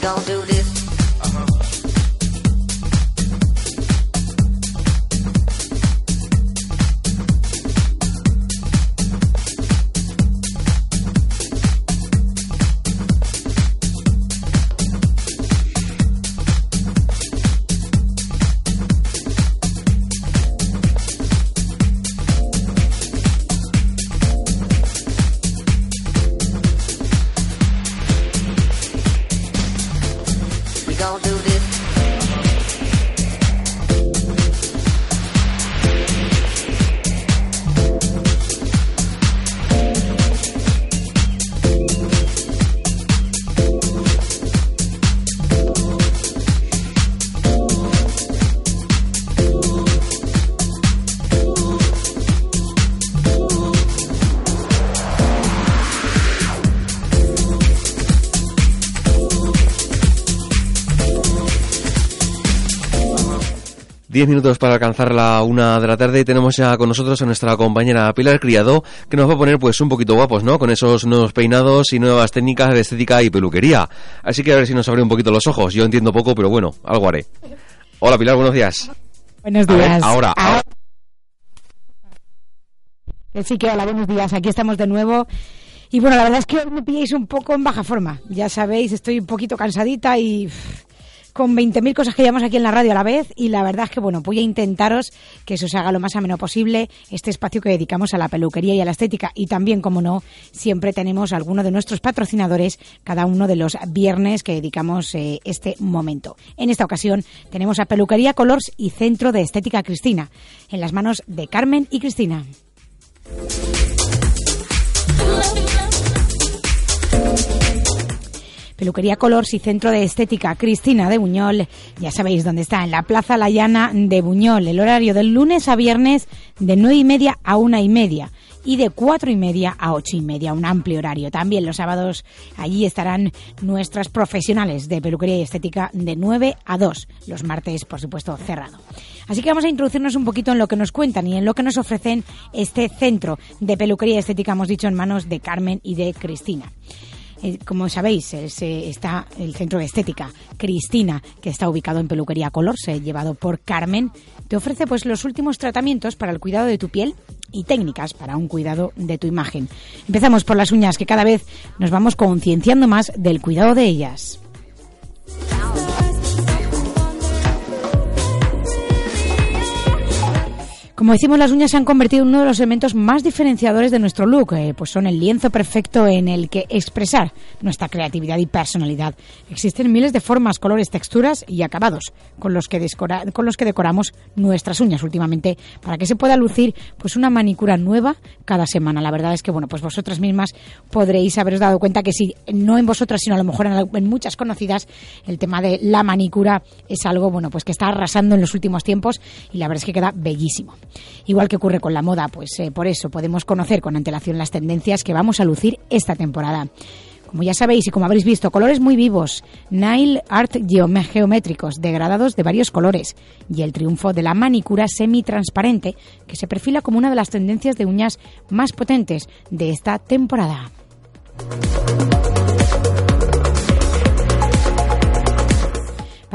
gon' do this. Diez minutos para alcanzar la una de la tarde y tenemos ya con nosotros a nuestra compañera Pilar Criado que nos va a poner pues un poquito guapos, ¿no? Con esos nuevos peinados y nuevas técnicas de estética y peluquería. Así que a ver si nos abre un poquito los ojos. Yo entiendo poco, pero bueno, algo haré. Hola Pilar, buenos días. Buenos ver, días. ahora, Ah, ahora. Sí, que hola, buenos días. Aquí estamos de nuevo. Y bueno, la verdad es que hoy me pilláis un poco en baja forma. Ya sabéis, estoy un poquito cansadita y uff, con 20.000 cosas que llevamos aquí en la radio a la vez. Y la verdad es que, bueno, voy a intentaros que se os haga lo más ameno posible este espacio que dedicamos a la peluquería y a la estética. Y también, como no, siempre tenemos alguno de nuestros patrocinadores cada uno de los viernes que dedicamos eh, este momento. En esta ocasión tenemos a Peluquería Colors y Centro de Estética Cristina, en las manos de Carmen y Cristina. Peluquería Colors y Centro de Estética Cristina de Buñol. Ya sabéis dónde está, en la Plaza La Llana de Buñol. El horario del lunes a viernes de nueve y media a una y media y de cuatro y media a ocho y media, un amplio horario. También los sábados allí estarán nuestras profesionales de peluquería y estética de 9 a 2. Los martes, por supuesto, cerrado. Así que vamos a introducirnos un poquito en lo que nos cuentan y en lo que nos ofrecen este centro de peluquería y estética, hemos dicho, en manos de Carmen y de Cristina. Como sabéis, eh, está el centro de estética Cristina, que está ubicado en Peluquería Colors, eh, llevado por Carmen. Te ofrece pues los últimos tratamientos para el cuidado de tu piel y técnicas para un cuidado de tu imagen. Empezamos por las uñas, que cada vez nos vamos concienciando más del cuidado de ellas. Como decimos, las uñas se han convertido en uno de los elementos más diferenciadores de nuestro look, eh, pues son el lienzo perfecto en el que expresar nuestra creatividad y personalidad. Existen miles de formas, colores, texturas y acabados con los que, decoramos nuestras uñas últimamente para que se pueda lucir pues una manicura nueva cada semana. La verdad es que bueno, pues vosotras mismas podréis haberos dado cuenta que si no en vosotras, sino a lo mejor en, en muchas conocidas, el tema de la manicura es algo bueno, pues que está arrasando en los últimos tiempos y la verdad es que queda bellísimo. Igual que ocurre con la moda, pues eh, por eso podemos conocer con antelación las tendencias que vamos a lucir esta temporada. Como ya sabéis y como habréis visto, colores muy vivos, nail art geométricos, degradados de varios colores y el triunfo de la manicura semi-transparente que se perfila como una de las tendencias de uñas más potentes de esta temporada.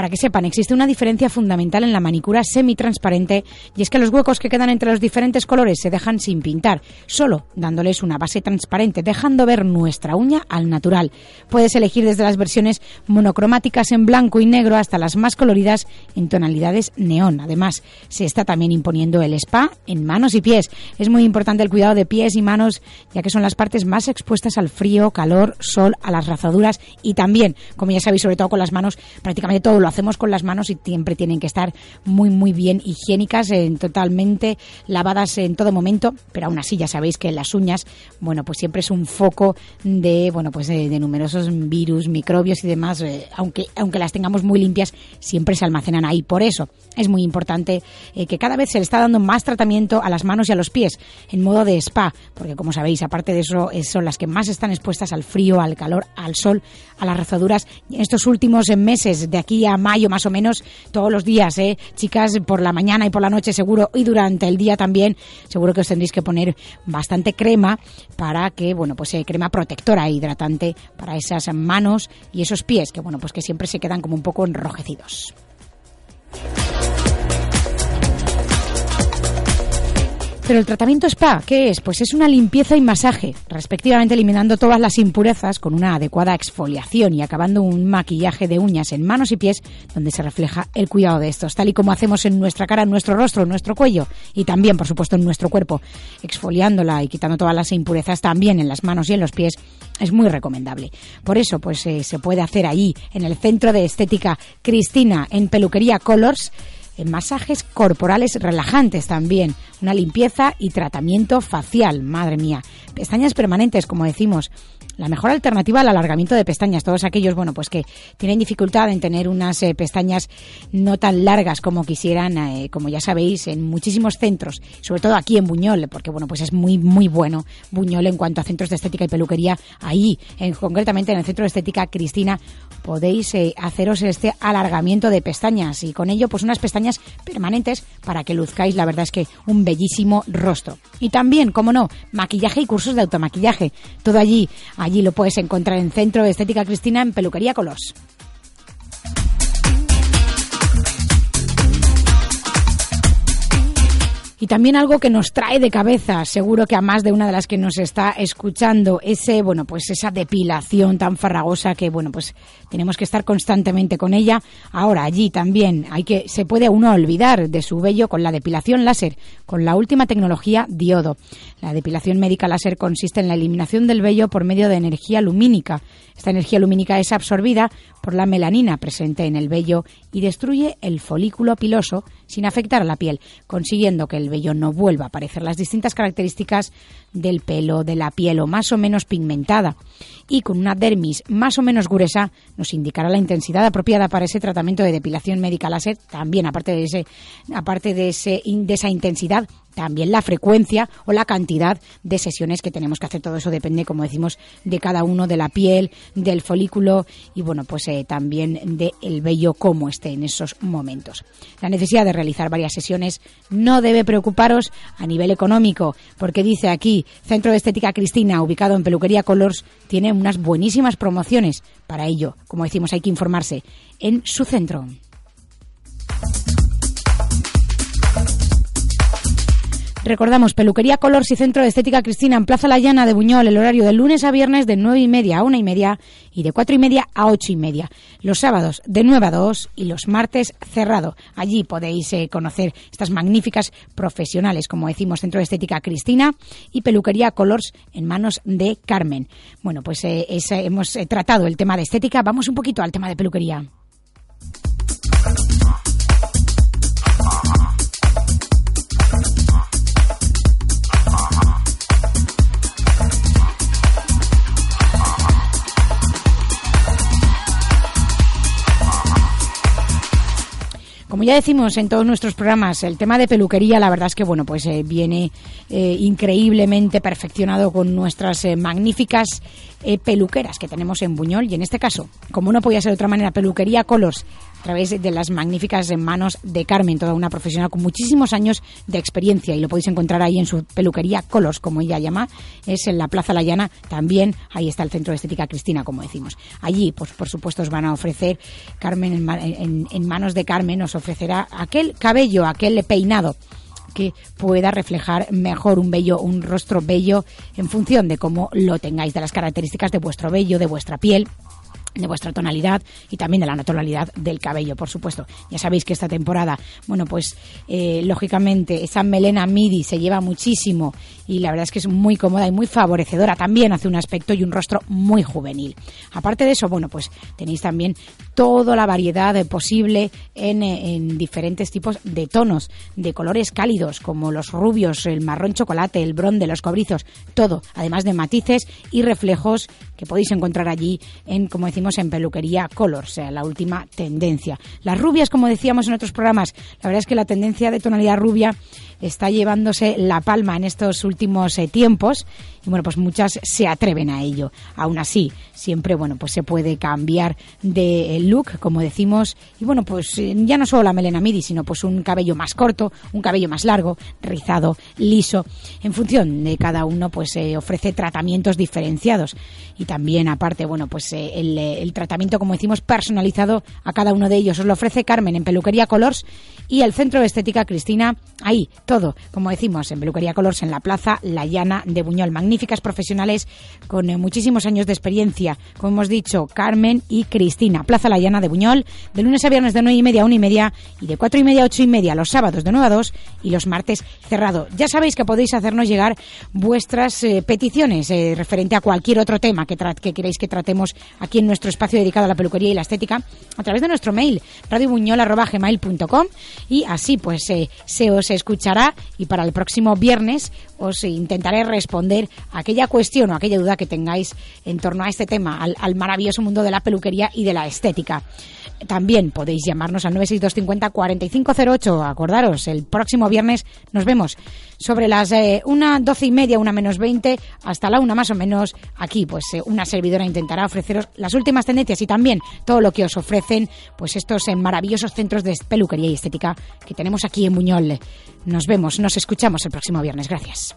Para que sepan, existe una diferencia fundamental en la manicura semi-transparente y es que los huecos que quedan entre los diferentes colores se dejan sin pintar, solo dándoles una base transparente, dejando ver nuestra uña al natural. Puedes elegir desde las versiones monocromáticas en blanco y negro hasta las más coloridas en tonalidades neón. Además, se está también imponiendo el spa en manos y pies. Es muy importante el cuidado de pies y manos, ya que son las partes más expuestas al frío, calor, sol, a las razaduras y también, como ya sabéis, sobre todo con las manos, prácticamente todo lo hacemos con las manos y siempre tienen que estar muy, muy bien higiénicas, eh, totalmente lavadas en todo momento, pero aún así ya sabéis que las uñas, bueno, pues siempre es un foco de, bueno, pues de, de numerosos virus, microbios y demás, eh, aunque, aunque las tengamos muy limpias, siempre se almacenan ahí. Por eso es muy importante eh, que cada vez se le está dando más tratamiento a las manos y a los pies en modo de spa, porque como sabéis, aparte de eso, son las que más están expuestas al frío, al calor, al sol, a las rozaduras. En estos últimos meses, de aquí a mayo más o menos, todos los días, eh, chicas, por la mañana y por la noche seguro, y durante el día también, seguro que os tendréis que poner bastante crema para que, bueno, pues eh, crema protectora e hidratante para esas manos y esos pies, que bueno, pues que siempre se quedan como un poco enrojecidos. Pero el tratamiento spa, ¿qué es? Pues es una limpieza y masaje, respectivamente eliminando todas las impurezas con una adecuada exfoliación y acabando un maquillaje de uñas en manos y pies donde se refleja el cuidado de estos, tal y como hacemos en nuestra cara, en nuestro rostro, en nuestro cuello y también, por supuesto, en nuestro cuerpo, exfoliándola y quitando todas las impurezas también en las manos y en los pies es muy recomendable. Por eso, pues eh, se puede hacer ahí, en el Centro de Estética Cristina, en Peluquería Colors, masajes corporales relajantes también, una limpieza y tratamiento facial, madre mía. Pestañas permanentes, como decimos, la mejor alternativa al alargamiento de pestañas. Todos aquellos, bueno, pues que tienen dificultad en tener unas eh, pestañas no tan largas como quisieran, eh, como ya sabéis, en muchísimos centros, sobre todo aquí en Buñol, porque bueno, pues es muy, muy bueno Buñol en cuanto a centros de estética y peluquería. Ahí, en, concretamente en el centro de estética Cristina, podéis eh, haceros este alargamiento de pestañas y con ello, pues unas pestañas permanentes para que luzcáis, la verdad es que un bellísimo rostro. Y también, como no, maquillaje y cursos de automaquillaje. Todo allí Allí lo puedes encontrar en Centro de Estética Cristina en Peluquería Colors. Y también algo que nos trae de cabeza, seguro que a más de una de las que nos está escuchando, ese, bueno, pues esa depilación tan farragosa que, bueno, pues tenemos que estar constantemente con ella. Ahora, allí también hay que, se puede uno olvidar de su vello con la depilación láser, con la última tecnología diodo. La depilación médica láser consiste en la eliminación del vello por medio de energía lumínica. Esta energía lumínica es absorbida por la melanina presente en el vello y destruye el folículo piloso sin afectar a la piel, consiguiendo que el vello no vuelva a aparecer las distintas características del pelo, de la piel o más o menos pigmentada. Y con una dermis más o menos gruesa nos indicará la intensidad apropiada para ese tratamiento de depilación médica láser. También, aparte de, ese, aparte de, ese, de esa intensidad, también la frecuencia o la cantidad de sesiones que tenemos que hacer. Todo eso depende, como decimos, de cada uno, de la piel, del folículo y, bueno, pues eh, también del vello como esté en esos momentos. La necesidad de realizar varias sesiones no debe preocuparos a nivel económico, porque dice aquí, Centro de Estética Cristina, ubicado en Peluquería Colors, tiene unas buenísimas promociones. Para ello, como decimos, hay que informarse en su centro. Recordamos, Peluquería Colors y Centro de Estética Cristina en Plaza La Llana de Buñol, el horario de lunes a viernes de nueve y media a una y media y de cuatro y media a ocho y media. Los sábados de 9 a 2 y los martes cerrado. Allí podéis eh, conocer estas magníficas profesionales, como decimos, Centro de Estética Cristina y Peluquería Colors en manos de Carmen. Bueno, pues eh, hemos eh, tratado el tema de estética. Vamos un poquito al tema de peluquería. Ya decimos en todos nuestros programas, el tema de peluquería, la verdad es que bueno, pues eh, viene eh, increíblemente perfeccionado con nuestras eh, magníficas peluqueras que tenemos en Buñol. Y en este caso, como no podía ser de otra manera, peluquería Colors través de las magníficas manos de Carmen, toda una profesional con muchísimos años de experiencia y lo podéis encontrar ahí en su peluquería Colors, como ella llama, es en la Plaza La Llana, también ahí está el Centro de Estética Cristina, como decimos. Allí, pues por supuesto, os van a ofrecer, Carmen, en, en- en manos de Carmen, os ofrecerá aquel cabello, aquel peinado que pueda reflejar mejor un vello, un rostro bello en función de cómo lo tengáis, de las características de vuestro vello, de vuestra piel de vuestra tonalidad y también de la naturalidad del cabello, por supuesto. Ya sabéis que esta temporada, bueno, pues eh, lógicamente esa melena midi se lleva muchísimo y la verdad es que es muy cómoda y muy favorecedora. También hace un aspecto y un rostro muy juvenil. Aparte de eso, bueno, pues tenéis también toda la variedad posible en, en diferentes tipos de tonos, de colores cálidos, como los rubios, el marrón chocolate, el bronce, los cobrizos, todo, además de matices y reflejos que podéis encontrar allí en, como decimos, en peluquería Color, sea, la última tendencia. Las rubias, como decíamos en otros programas, la verdad es que la tendencia de tonalidad rubia está llevándose la palma en estos últimos eh, tiempos y bueno, pues muchas se atreven a ello. Aún así, siempre bueno, pues se puede cambiar de look, como decimos, y bueno, pues eh, ya no solo la melena midi, sino pues un cabello más corto, un cabello más largo, rizado, liso. En función de cada uno, pues se ofrece tratamientos diferenciados y también aparte, bueno, pues eh, el, el tratamiento, como decimos, personalizado a cada uno de ellos. Os lo ofrece Carmen en Peluquería Colors y el Centro de Estética Cristina, ahí, todo, como decimos, en Peluquería Colors en la Plaza La Llana de Buñol. Magníficas profesionales con eh, muchísimos años de experiencia, como hemos dicho, Carmen y Cristina. Plaza La Llana de Buñol, de lunes a viernes de 9 y media a 1 y media y de 4 y media a 8 y media los sábados de 9 a 2 y los martes cerrado. Ya sabéis que podéis hacernos llegar vuestras eh, peticiones eh, referente a cualquier otro tema que, que queréis que tratemos aquí en nuestro espacio dedicado a la peluquería y la estética a través de nuestro mail radiobuñol.gmail.com y así pues eh, se os escuchará y para el próximo viernes os intentaré responder aquella cuestión o aquella duda que tengáis en torno a este tema, al maravilloso mundo de la peluquería y de la estética. También podéis llamarnos al 96250 4508. Acordaros, el próximo viernes nos vemos sobre las eh, una doce y media, una menos 20, hasta la una más o menos. Aquí, pues eh, una servidora intentará ofreceros las últimas tendencias y también todo lo que os ofrecen, pues estos eh, maravillosos centros de peluquería y estética que tenemos aquí en Buñol. Nos vemos, nos escuchamos el próximo viernes. Gracias.